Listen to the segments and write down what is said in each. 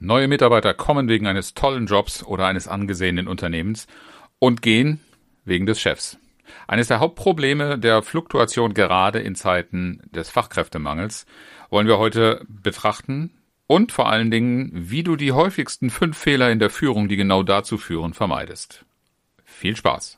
Neue Mitarbeiter kommen wegen eines tollen Jobs oder eines angesehenen Unternehmens und gehen wegen des Chefs. Eines der Hauptprobleme der Fluktuation gerade in Zeiten des Fachkräftemangels wollen wir heute betrachten und vor allen Dingen, wie du die häufigsten fünf Fehler in der Führung, die genau dazu führen, vermeidest. Viel Spaß!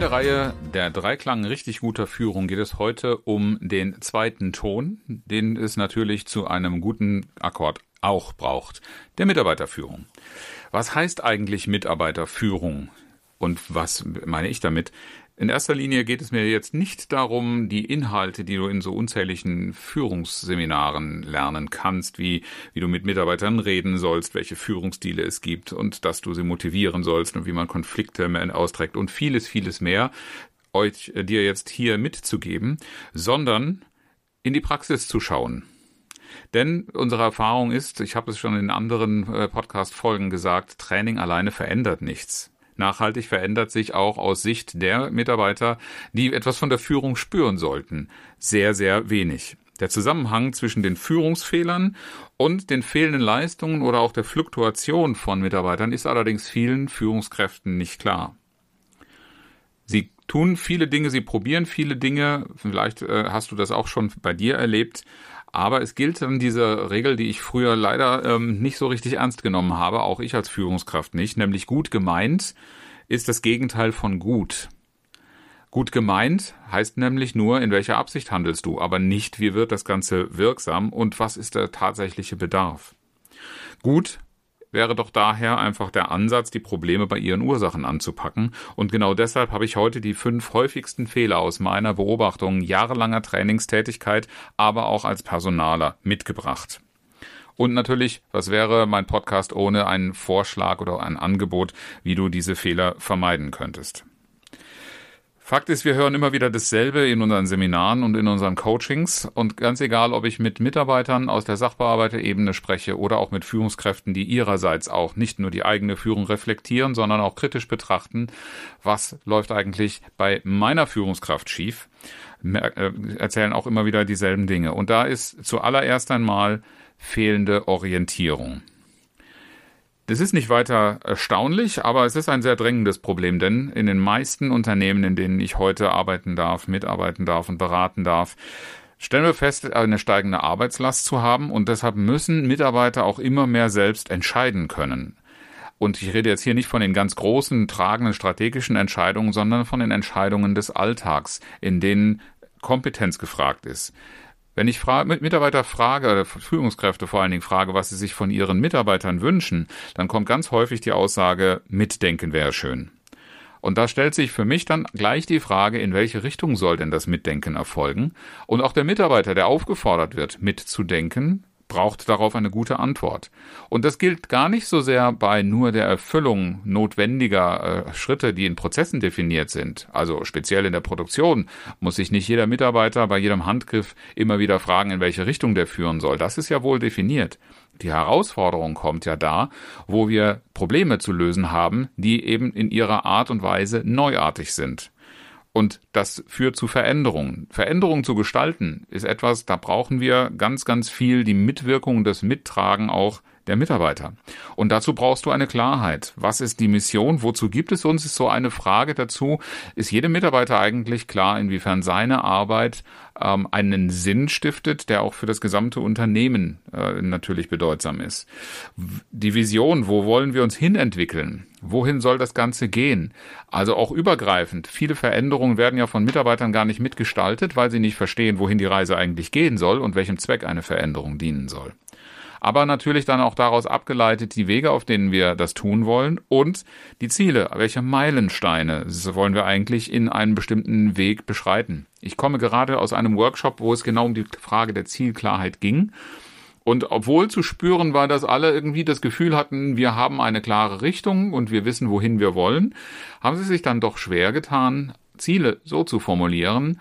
In der Reihe der Dreiklang richtig guter Führung geht es heute um den zweiten Ton, den es natürlich zu einem guten Akkord auch braucht, der Mitarbeiterführung. Was heißt eigentlich Mitarbeiterführung? Und was meine ich damit? In erster Linie geht es mir jetzt nicht darum, die Inhalte, die du in so unzähligen Führungsseminaren lernen kannst, wie, wie du mit Mitarbeitern reden sollst, welche Führungsstile es gibt und dass du sie motivieren sollst und wie man Konflikte austrägt und vieles, vieles mehr, euch äh, dir jetzt hier mitzugeben, sondern in die Praxis zu schauen. Denn unsere Erfahrung ist, ich habe es schon in anderen äh, Podcast-Folgen gesagt, Training alleine verändert nichts nachhaltig verändert sich auch aus Sicht der Mitarbeiter, die etwas von der Führung spüren sollten. Sehr, sehr wenig. Der Zusammenhang zwischen den Führungsfehlern und den fehlenden Leistungen oder auch der Fluktuation von Mitarbeitern ist allerdings vielen Führungskräften nicht klar. Sie tun viele Dinge, sie probieren viele Dinge, vielleicht äh, hast du das auch schon bei dir erlebt, aber es gilt dann diese Regel, die ich früher leider ähm, nicht so richtig ernst genommen habe, auch ich als Führungskraft nicht, nämlich gut gemeint ist das Gegenteil von gut. Gut gemeint heißt nämlich nur, in welcher Absicht handelst du, aber nicht, wie wird das Ganze wirksam und was ist der tatsächliche Bedarf. Gut wäre doch daher einfach der Ansatz, die Probleme bei ihren Ursachen anzupacken. Und genau deshalb habe ich heute die fünf häufigsten Fehler aus meiner Beobachtung jahrelanger Trainingstätigkeit, aber auch als Personaler mitgebracht. Und natürlich, was wäre mein Podcast ohne einen Vorschlag oder ein Angebot, wie du diese Fehler vermeiden könntest? Fakt ist, wir hören immer wieder dasselbe in unseren Seminaren und in unseren Coachings. Und ganz egal, ob ich mit Mitarbeitern aus der Sachbearbeiterebene spreche oder auch mit Führungskräften, die ihrerseits auch nicht nur die eigene Führung reflektieren, sondern auch kritisch betrachten, was läuft eigentlich bei meiner Führungskraft schief, äh, erzählen auch immer wieder dieselben Dinge. Und da ist zuallererst einmal fehlende Orientierung. Das ist nicht weiter erstaunlich, aber es ist ein sehr drängendes Problem, denn in den meisten Unternehmen, in denen ich heute arbeiten darf, mitarbeiten darf und beraten darf, stellen wir fest, eine steigende Arbeitslast zu haben und deshalb müssen Mitarbeiter auch immer mehr selbst entscheiden können. Und ich rede jetzt hier nicht von den ganz großen, tragenden strategischen Entscheidungen, sondern von den Entscheidungen des Alltags, in denen Kompetenz gefragt ist. Wenn ich fra Mitarbeiter frage, Führungskräfte vor allen Dingen frage, was sie sich von ihren Mitarbeitern wünschen, dann kommt ganz häufig die Aussage, mitdenken wäre schön. Und da stellt sich für mich dann gleich die Frage, in welche Richtung soll denn das Mitdenken erfolgen? Und auch der Mitarbeiter, der aufgefordert wird, mitzudenken, braucht darauf eine gute Antwort. Und das gilt gar nicht so sehr bei nur der Erfüllung notwendiger äh, Schritte, die in Prozessen definiert sind. Also speziell in der Produktion muss sich nicht jeder Mitarbeiter bei jedem Handgriff immer wieder fragen, in welche Richtung der führen soll. Das ist ja wohl definiert. Die Herausforderung kommt ja da, wo wir Probleme zu lösen haben, die eben in ihrer Art und Weise neuartig sind. Und das führt zu Veränderungen. Veränderungen zu gestalten ist etwas, da brauchen wir ganz, ganz viel die Mitwirkung, das Mittragen auch der Mitarbeiter. Und dazu brauchst du eine Klarheit. Was ist die Mission? Wozu gibt es uns? Ist so eine Frage dazu. Ist jedem Mitarbeiter eigentlich klar, inwiefern seine Arbeit ähm, einen Sinn stiftet, der auch für das gesamte Unternehmen äh, natürlich bedeutsam ist? Die Vision, wo wollen wir uns hinentwickeln? Wohin soll das Ganze gehen? Also auch übergreifend. Viele Veränderungen werden ja von Mitarbeitern gar nicht mitgestaltet, weil sie nicht verstehen, wohin die Reise eigentlich gehen soll und welchem Zweck eine Veränderung dienen soll. Aber natürlich dann auch daraus abgeleitet die Wege, auf denen wir das tun wollen und die Ziele. Welche Meilensteine wollen wir eigentlich in einem bestimmten Weg beschreiten? Ich komme gerade aus einem Workshop, wo es genau um die Frage der Zielklarheit ging. Und obwohl zu spüren war, dass alle irgendwie das Gefühl hatten, wir haben eine klare Richtung und wir wissen, wohin wir wollen, haben sie sich dann doch schwer getan, Ziele so zu formulieren,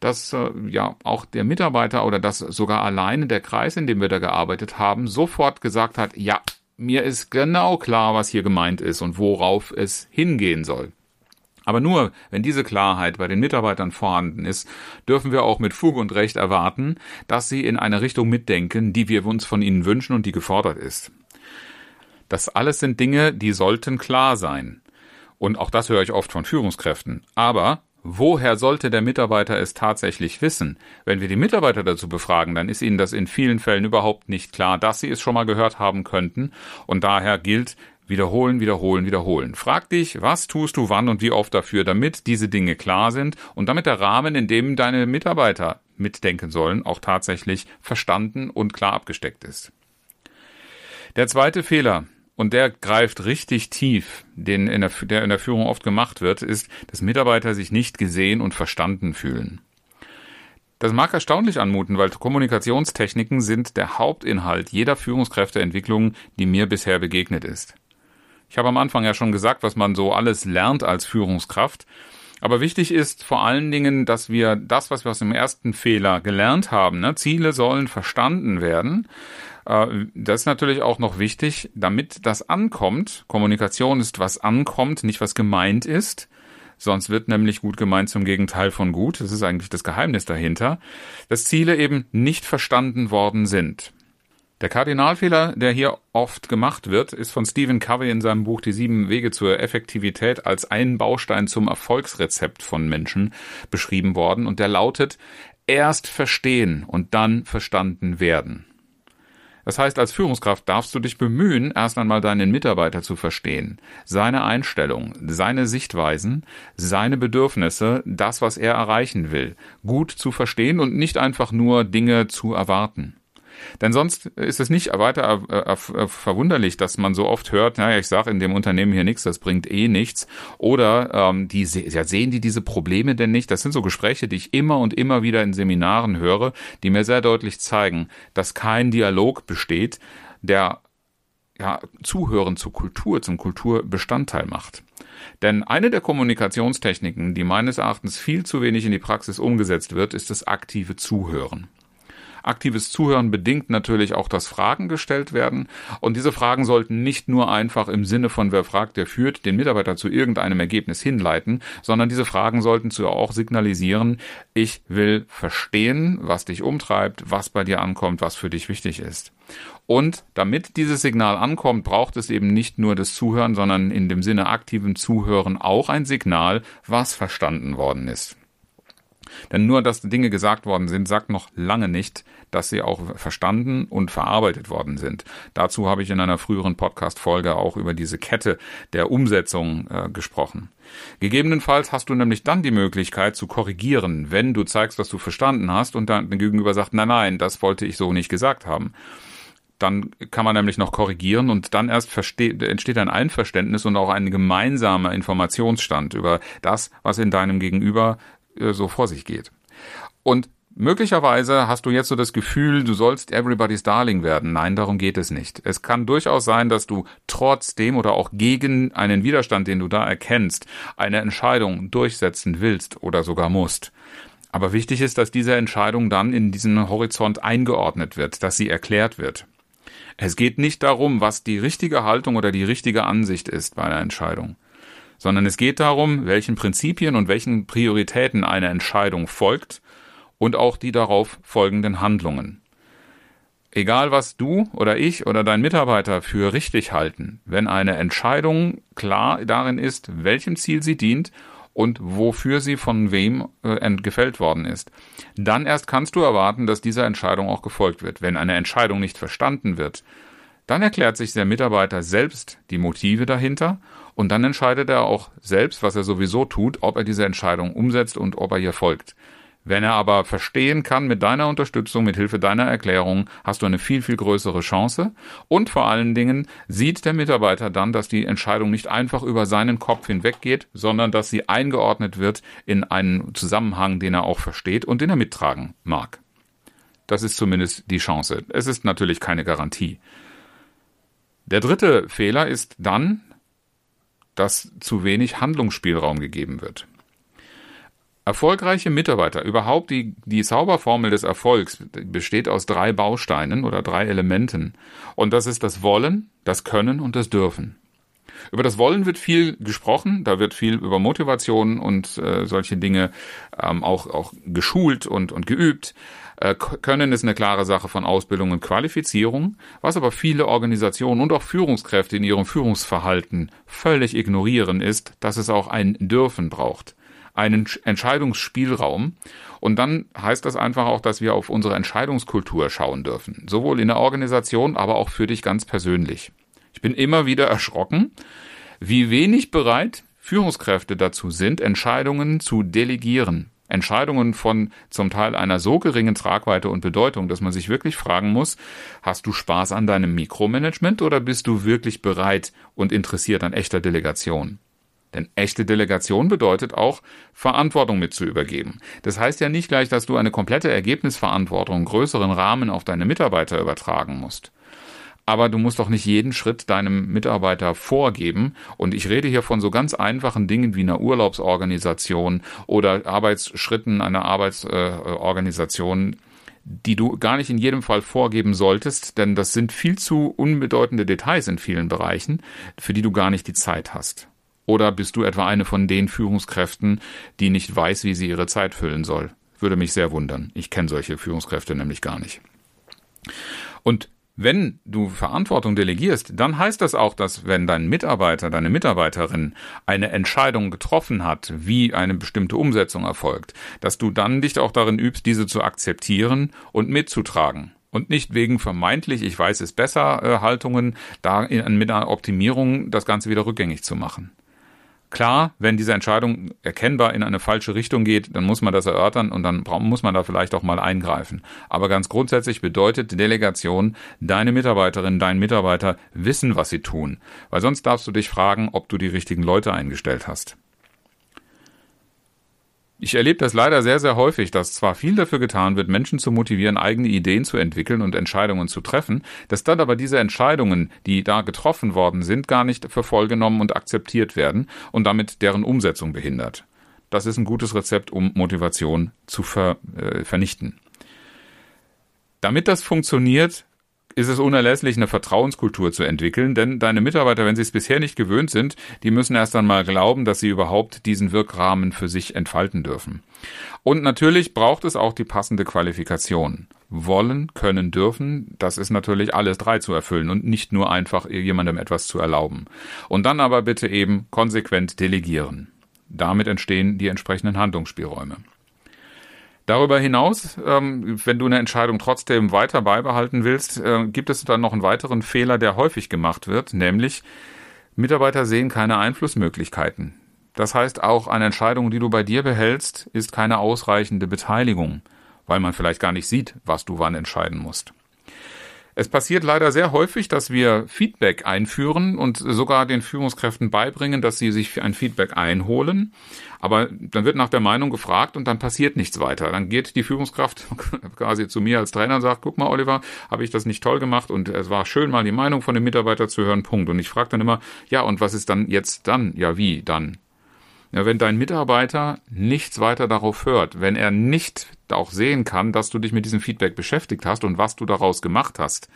dass äh, ja auch der Mitarbeiter oder dass sogar alleine der Kreis, in dem wir da gearbeitet haben, sofort gesagt hat, ja, mir ist genau klar, was hier gemeint ist und worauf es hingehen soll. Aber nur, wenn diese Klarheit bei den Mitarbeitern vorhanden ist, dürfen wir auch mit Fug und Recht erwarten, dass sie in eine Richtung mitdenken, die wir uns von ihnen wünschen und die gefordert ist. Das alles sind Dinge, die sollten klar sein. Und auch das höre ich oft von Führungskräften. Aber Woher sollte der Mitarbeiter es tatsächlich wissen? Wenn wir die Mitarbeiter dazu befragen, dann ist ihnen das in vielen Fällen überhaupt nicht klar, dass sie es schon mal gehört haben könnten. Und daher gilt, wiederholen, wiederholen, wiederholen. Frag dich, was tust du wann und wie oft dafür, damit diese Dinge klar sind und damit der Rahmen, in dem deine Mitarbeiter mitdenken sollen, auch tatsächlich verstanden und klar abgesteckt ist. Der zweite Fehler, und der greift richtig tief, den in der, der in der Führung oft gemacht wird, ist, dass Mitarbeiter sich nicht gesehen und verstanden fühlen. Das mag erstaunlich anmuten, weil Kommunikationstechniken sind der Hauptinhalt jeder Führungskräfteentwicklung, die mir bisher begegnet ist. Ich habe am Anfang ja schon gesagt, was man so alles lernt als Führungskraft. Aber wichtig ist vor allen Dingen, dass wir das, was wir aus dem ersten Fehler gelernt haben, ne, Ziele sollen verstanden werden, äh, das ist natürlich auch noch wichtig, damit das ankommt. Kommunikation ist, was ankommt, nicht was gemeint ist. Sonst wird nämlich gut gemeint zum Gegenteil von gut. Das ist eigentlich das Geheimnis dahinter. Dass Ziele eben nicht verstanden worden sind. Der Kardinalfehler, der hier oft gemacht wird, ist von Stephen Covey in seinem Buch Die sieben Wege zur Effektivität als ein Baustein zum Erfolgsrezept von Menschen beschrieben worden und der lautet erst verstehen und dann verstanden werden. Das heißt, als Führungskraft darfst du dich bemühen, erst einmal deinen Mitarbeiter zu verstehen, seine Einstellung, seine Sichtweisen, seine Bedürfnisse, das, was er erreichen will, gut zu verstehen und nicht einfach nur Dinge zu erwarten. Denn sonst ist es nicht weiter verwunderlich, dass man so oft hört, naja, ich sage in dem Unternehmen hier nichts, das bringt eh nichts. Oder ähm, die ja, sehen die diese Probleme denn nicht? Das sind so Gespräche, die ich immer und immer wieder in Seminaren höre, die mir sehr deutlich zeigen, dass kein Dialog besteht, der ja, Zuhören zur Kultur, zum Kulturbestandteil macht. Denn eine der Kommunikationstechniken, die meines Erachtens viel zu wenig in die Praxis umgesetzt wird, ist das aktive Zuhören. Aktives Zuhören bedingt natürlich auch, dass Fragen gestellt werden. Und diese Fragen sollten nicht nur einfach im Sinne von wer fragt, der führt, den Mitarbeiter zu irgendeinem Ergebnis hinleiten, sondern diese Fragen sollten zu auch signalisieren, ich will verstehen, was dich umtreibt, was bei dir ankommt, was für dich wichtig ist. Und damit dieses Signal ankommt, braucht es eben nicht nur das Zuhören, sondern in dem Sinne aktiven Zuhören auch ein Signal, was verstanden worden ist. Denn nur, dass Dinge gesagt worden sind, sagt noch lange nicht, dass sie auch verstanden und verarbeitet worden sind. Dazu habe ich in einer früheren Podcast-Folge auch über diese Kette der Umsetzung äh, gesprochen. Gegebenenfalls hast du nämlich dann die Möglichkeit zu korrigieren, wenn du zeigst, was du verstanden hast und dann gegenüber sagt, nein, nein, das wollte ich so nicht gesagt haben dann kann man nämlich noch korrigieren und dann erst entsteht ein Einverständnis und auch ein gemeinsamer Informationsstand über das, was in deinem Gegenüber äh, so vor sich geht. Und Möglicherweise hast du jetzt so das Gefühl, du sollst everybody's darling werden. Nein, darum geht es nicht. Es kann durchaus sein, dass du trotzdem oder auch gegen einen Widerstand, den du da erkennst, eine Entscheidung durchsetzen willst oder sogar musst. Aber wichtig ist, dass diese Entscheidung dann in diesen Horizont eingeordnet wird, dass sie erklärt wird. Es geht nicht darum, was die richtige Haltung oder die richtige Ansicht ist bei einer Entscheidung sondern es geht darum, welchen Prinzipien und welchen Prioritäten eine Entscheidung folgt und auch die darauf folgenden Handlungen. Egal was du oder ich oder dein Mitarbeiter für richtig halten, wenn eine Entscheidung klar darin ist, welchem Ziel sie dient und wofür sie von wem äh, gefällt worden ist, dann erst kannst du erwarten, dass dieser Entscheidung auch gefolgt wird. Wenn eine Entscheidung nicht verstanden wird, dann erklärt sich der Mitarbeiter selbst die Motive dahinter und dann entscheidet er auch selbst, was er sowieso tut, ob er diese Entscheidung umsetzt und ob er ihr folgt. Wenn er aber verstehen kann, mit deiner Unterstützung, mit Hilfe deiner Erklärung, hast du eine viel, viel größere Chance. Und vor allen Dingen sieht der Mitarbeiter dann, dass die Entscheidung nicht einfach über seinen Kopf hinweggeht, sondern dass sie eingeordnet wird in einen Zusammenhang, den er auch versteht und den er mittragen mag. das ist zumindest die Chance. Es ist natürlich keine Garantie. Der dritte Fehler ist dann, dass zu wenig Handlungsspielraum gegeben wird. Erfolgreiche Mitarbeiter, überhaupt die, die Zauberformel des Erfolgs besteht aus drei Bausteinen oder drei Elementen. Und das ist das Wollen, das Können und das Dürfen. Über das Wollen wird viel gesprochen, da wird viel über Motivation und äh, solche Dinge ähm, auch, auch geschult und, und geübt. Äh, Können ist eine klare Sache von Ausbildung und Qualifizierung, was aber viele Organisationen und auch Führungskräfte in ihrem Führungsverhalten völlig ignorieren, ist, dass es auch ein Dürfen braucht einen Entscheidungsspielraum. Und dann heißt das einfach auch, dass wir auf unsere Entscheidungskultur schauen dürfen. Sowohl in der Organisation, aber auch für dich ganz persönlich. Ich bin immer wieder erschrocken, wie wenig bereit Führungskräfte dazu sind, Entscheidungen zu delegieren. Entscheidungen von zum Teil einer so geringen Tragweite und Bedeutung, dass man sich wirklich fragen muss, hast du Spaß an deinem Mikromanagement oder bist du wirklich bereit und interessiert an echter Delegation? Denn echte Delegation bedeutet auch, Verantwortung mit zu übergeben. Das heißt ja nicht gleich, dass du eine komplette Ergebnisverantwortung, größeren Rahmen auf deine Mitarbeiter übertragen musst aber du musst doch nicht jeden Schritt deinem Mitarbeiter vorgeben. Und ich rede hier von so ganz einfachen Dingen wie einer Urlaubsorganisation oder Arbeitsschritten einer Arbeitsorganisation, die du gar nicht in jedem Fall vorgeben solltest, denn das sind viel zu unbedeutende Details in vielen Bereichen, für die du gar nicht die Zeit hast. Oder bist du etwa eine von den Führungskräften, die nicht weiß, wie sie ihre Zeit füllen soll? Würde mich sehr wundern. Ich kenne solche Führungskräfte nämlich gar nicht. Und wenn du Verantwortung delegierst, dann heißt das auch, dass wenn dein Mitarbeiter, deine Mitarbeiterin eine Entscheidung getroffen hat, wie eine bestimmte Umsetzung erfolgt, dass du dann dich auch darin übst, diese zu akzeptieren und mitzutragen und nicht wegen vermeintlich, ich weiß es besser, äh, Haltungen, da in, mit einer Optimierung das Ganze wieder rückgängig zu machen. Klar, wenn diese Entscheidung erkennbar in eine falsche Richtung geht, dann muss man das erörtern und dann muss man da vielleicht auch mal eingreifen. Aber ganz grundsätzlich bedeutet Delegation, deine Mitarbeiterin, dein Mitarbeiter wissen, was sie tun. Weil sonst darfst du dich fragen, ob du die richtigen Leute eingestellt hast. Ich erlebe das leider sehr, sehr häufig, dass zwar viel dafür getan wird, Menschen zu motivieren, eigene Ideen zu entwickeln und Entscheidungen zu treffen, dass dann aber diese Entscheidungen, die da getroffen worden sind, gar nicht für voll und akzeptiert werden und damit deren Umsetzung behindert. Das ist ein gutes Rezept, um Motivation zu ver, äh, vernichten. Damit das funktioniert, ist es unerlässlich, eine Vertrauenskultur zu entwickeln, denn deine Mitarbeiter, wenn sie es bisher nicht gewöhnt sind, die müssen erst einmal glauben, dass sie überhaupt diesen Wirkrahmen für sich entfalten dürfen. Und natürlich braucht es auch die passende Qualifikation. Wollen, können, dürfen, das ist natürlich alles drei zu erfüllen und nicht nur einfach jemandem etwas zu erlauben. Und dann aber bitte eben konsequent delegieren. Damit entstehen die entsprechenden Handlungsspielräume. Darüber hinaus, ähm, wenn du eine Entscheidung trotzdem weiter beibehalten willst, äh, gibt es dann noch einen weiteren Fehler, der häufig gemacht wird, nämlich Mitarbeiter sehen keine Einflussmöglichkeiten. Das heißt, auch eine Entscheidung, die du bei dir behältst, ist keine ausreichende Beteiligung, weil man vielleicht gar nicht sieht, was du wann entscheiden musst. Es passiert leider sehr häufig, dass wir Feedback einführen und sogar den Führungskräften beibringen, dass sie sich ein Feedback einholen. Aber dann wird nach der Meinung gefragt und dann passiert nichts weiter. Dann geht die Führungskraft quasi zu mir als Trainer und sagt, guck mal, Oliver, habe ich das nicht toll gemacht und es war schön, mal die Meinung von dem Mitarbeiter zu hören, Punkt. Und ich frage dann immer, ja, und was ist dann jetzt dann? Ja, wie dann? Ja, wenn dein Mitarbeiter nichts weiter darauf hört, wenn er nicht auch sehen kann, dass du dich mit diesem Feedback beschäftigt hast und was du daraus gemacht hast,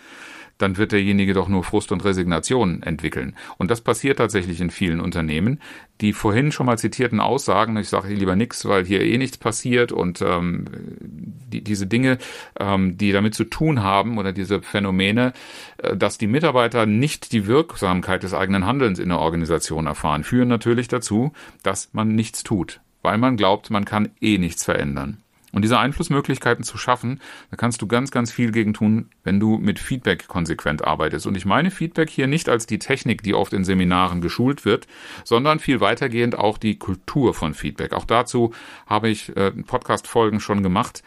dann wird derjenige doch nur Frust und Resignation entwickeln. Und das passiert tatsächlich in vielen Unternehmen. Die vorhin schon mal zitierten Aussagen, ich sage lieber nichts, weil hier eh nichts passiert und ähm, die, diese Dinge, ähm, die damit zu tun haben oder diese Phänomene, äh, dass die Mitarbeiter nicht die Wirksamkeit des eigenen Handelns in der Organisation erfahren, führen natürlich dazu, dass man nichts tut, weil man glaubt, man kann eh nichts verändern. Und diese Einflussmöglichkeiten zu schaffen, da kannst du ganz, ganz viel gegen tun, wenn du mit Feedback konsequent arbeitest. Und ich meine Feedback hier nicht als die Technik, die oft in Seminaren geschult wird, sondern viel weitergehend auch die Kultur von Feedback. Auch dazu habe ich äh, Podcast-Folgen schon gemacht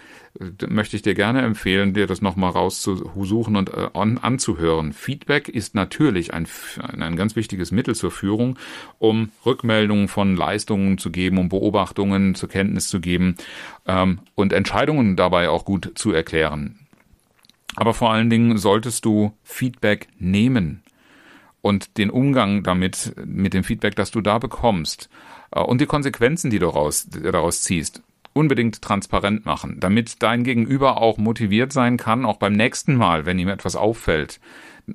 möchte ich dir gerne empfehlen, dir das nochmal rauszusuchen und äh, an, anzuhören. Feedback ist natürlich ein, ein ganz wichtiges Mittel zur Führung, um Rückmeldungen von Leistungen zu geben, um Beobachtungen zur Kenntnis zu geben ähm, und Entscheidungen dabei auch gut zu erklären. Aber vor allen Dingen solltest du Feedback nehmen und den Umgang damit, mit dem Feedback, das du da bekommst äh, und die Konsequenzen, die du daraus, daraus ziehst, unbedingt transparent machen, damit dein Gegenüber auch motiviert sein kann, auch beim nächsten Mal, wenn ihm etwas auffällt.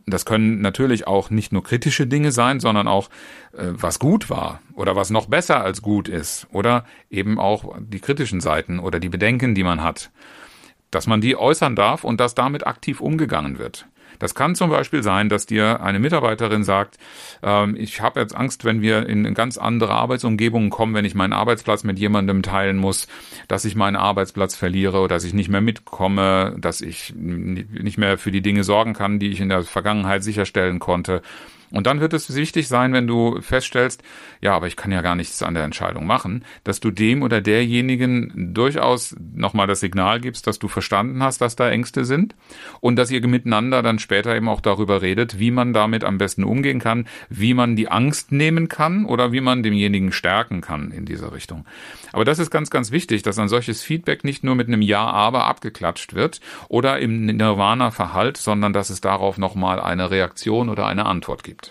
Das können natürlich auch nicht nur kritische Dinge sein, sondern auch äh, was gut war oder was noch besser als gut ist oder eben auch die kritischen Seiten oder die Bedenken, die man hat, dass man die äußern darf und dass damit aktiv umgegangen wird. Das kann zum Beispiel sein, dass dir eine Mitarbeiterin sagt, ähm, ich habe jetzt Angst, wenn wir in ganz andere Arbeitsumgebungen kommen, wenn ich meinen Arbeitsplatz mit jemandem teilen muss, dass ich meinen Arbeitsplatz verliere oder dass ich nicht mehr mitkomme, dass ich nicht mehr für die Dinge sorgen kann, die ich in der Vergangenheit sicherstellen konnte. Und dann wird es wichtig sein, wenn du feststellst, ja, aber ich kann ja gar nichts an der Entscheidung machen, dass du dem oder derjenigen durchaus nochmal das Signal gibst, dass du verstanden hast, dass da Ängste sind und dass ihr miteinander dann später eben auch darüber redet, wie man damit am besten umgehen kann, wie man die Angst nehmen kann oder wie man demjenigen stärken kann in dieser Richtung. Aber das ist ganz, ganz wichtig, dass ein solches Feedback nicht nur mit einem Ja, aber abgeklatscht wird oder im Nirvana verhallt, sondern dass es darauf nochmal eine Reaktion oder eine Antwort gibt.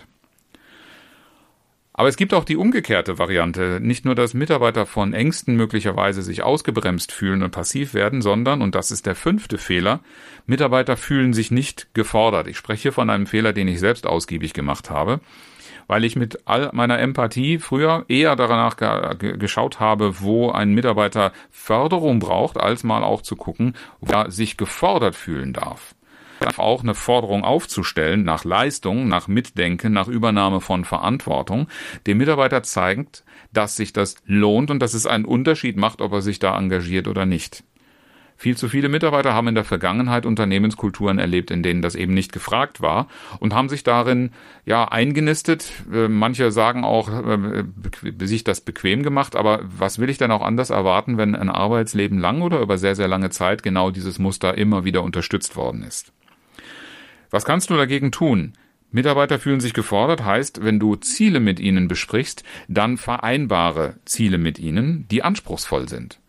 Aber es gibt auch die umgekehrte Variante. Nicht nur, dass Mitarbeiter von Ängsten möglicherweise sich ausgebremst fühlen und passiv werden, sondern, und das ist der fünfte Fehler, Mitarbeiter fühlen sich nicht gefordert. Ich spreche hier von einem Fehler, den ich selbst ausgiebig gemacht habe, weil ich mit all meiner Empathie früher eher danach geschaut habe, wo ein Mitarbeiter Förderung braucht, als mal auch zu gucken, wo er sich gefordert fühlen darf auch eine Forderung aufzustellen nach Leistung, nach Mitdenken, nach Übernahme von Verantwortung, dem Mitarbeiter zeigt, dass sich das lohnt und dass es einen Unterschied macht, ob er sich da engagiert oder nicht. Viel zu viele Mitarbeiter haben in der Vergangenheit Unternehmenskulturen erlebt, in denen das eben nicht gefragt war und haben sich darin ja eingenistet. Äh, manche sagen auch, äh, sich das bequem gemacht, aber was will ich denn auch anders erwarten, wenn ein Arbeitsleben lang oder über sehr, sehr lange Zeit genau dieses Muster immer wieder unterstützt worden ist? Was kannst du dagegen tun? Mitarbeiter fühlen sich gefordert, heißt, wenn du Ziele mit ihnen besprichst, dann vereinbare Ziele mit ihnen, die anspruchsvoll sind.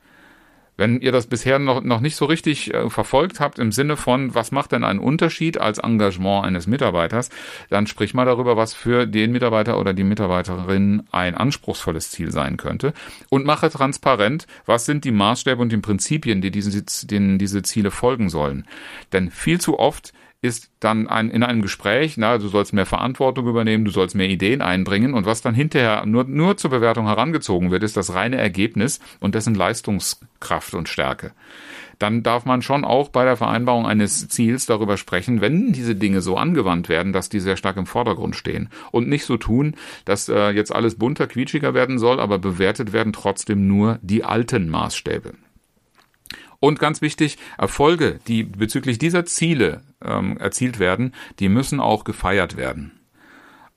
Wenn ihr das bisher noch, noch nicht so richtig äh, verfolgt habt im Sinne von, was macht denn einen Unterschied als Engagement eines Mitarbeiters, dann sprich mal darüber, was für den Mitarbeiter oder die Mitarbeiterin ein anspruchsvolles Ziel sein könnte und mache transparent, was sind die Maßstäbe und die Prinzipien, die diesen, denen diese Ziele folgen sollen. Denn viel zu oft ist dann ein, in einem Gespräch, na, du sollst mehr Verantwortung übernehmen, du sollst mehr Ideen einbringen und was dann hinterher nur, nur zur Bewertung herangezogen wird, ist das reine Ergebnis und dessen Leistungskraft und Stärke. Dann darf man schon auch bei der Vereinbarung eines Ziels darüber sprechen, wenn diese Dinge so angewandt werden, dass die sehr stark im Vordergrund stehen und nicht so tun, dass äh, jetzt alles bunter, quietschiger werden soll, aber bewertet werden trotzdem nur die alten Maßstäbe. Und ganz wichtig, Erfolge, die bezüglich dieser Ziele ähm, erzielt werden, die müssen auch gefeiert werden.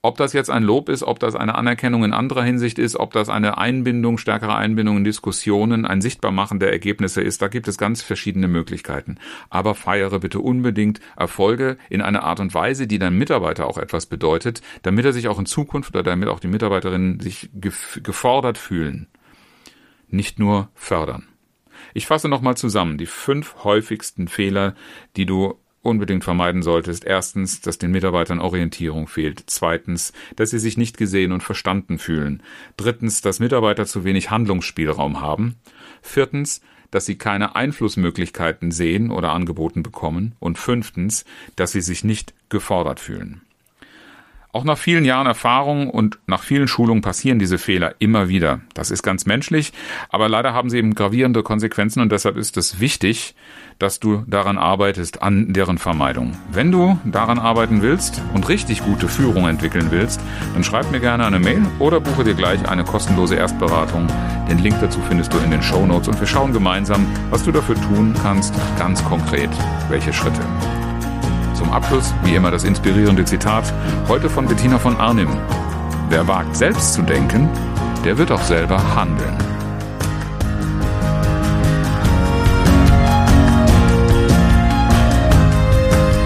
Ob das jetzt ein Lob ist, ob das eine Anerkennung in anderer Hinsicht ist, ob das eine Einbindung, stärkere Einbindung in Diskussionen, ein Sichtbarmachen der Ergebnisse ist, da gibt es ganz verschiedene Möglichkeiten. Aber feiere bitte unbedingt Erfolge in einer Art und Weise, die deinem Mitarbeiter auch etwas bedeutet, damit er sich auch in Zukunft oder damit auch die Mitarbeiterinnen sich gefordert fühlen. Nicht nur fördern. Ich fasse nochmal zusammen die fünf häufigsten Fehler, die du unbedingt vermeiden solltest. Erstens, dass den Mitarbeitern Orientierung fehlt. Zweitens, dass sie sich nicht gesehen und verstanden fühlen. Drittens, dass Mitarbeiter zu wenig Handlungsspielraum haben. Viertens, dass sie keine Einflussmöglichkeiten sehen oder angeboten bekommen. Und fünftens, dass sie sich nicht gefordert fühlen. Auch nach vielen Jahren Erfahrung und nach vielen Schulungen passieren diese Fehler immer wieder. Das ist ganz menschlich, aber leider haben sie eben gravierende Konsequenzen und deshalb ist es wichtig, dass du daran arbeitest, an deren Vermeidung. Wenn du daran arbeiten willst und richtig gute Führung entwickeln willst, dann schreib mir gerne eine Mail oder buche dir gleich eine kostenlose Erstberatung. Den Link dazu findest du in den Show Notes und wir schauen gemeinsam, was du dafür tun kannst, ganz konkret, welche Schritte. Zum Abschluss, wie immer, das inspirierende Zitat, heute von Bettina von Arnim. Wer wagt, selbst zu denken, der wird auch selber handeln.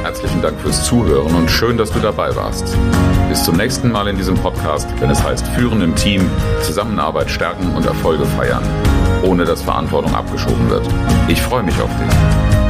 Herzlichen Dank fürs Zuhören und schön, dass du dabei warst. Bis zum nächsten Mal in diesem Podcast, wenn es heißt Führen im Team, Zusammenarbeit stärken und Erfolge feiern, ohne dass Verantwortung abgeschoben wird. Ich freue mich auf dich.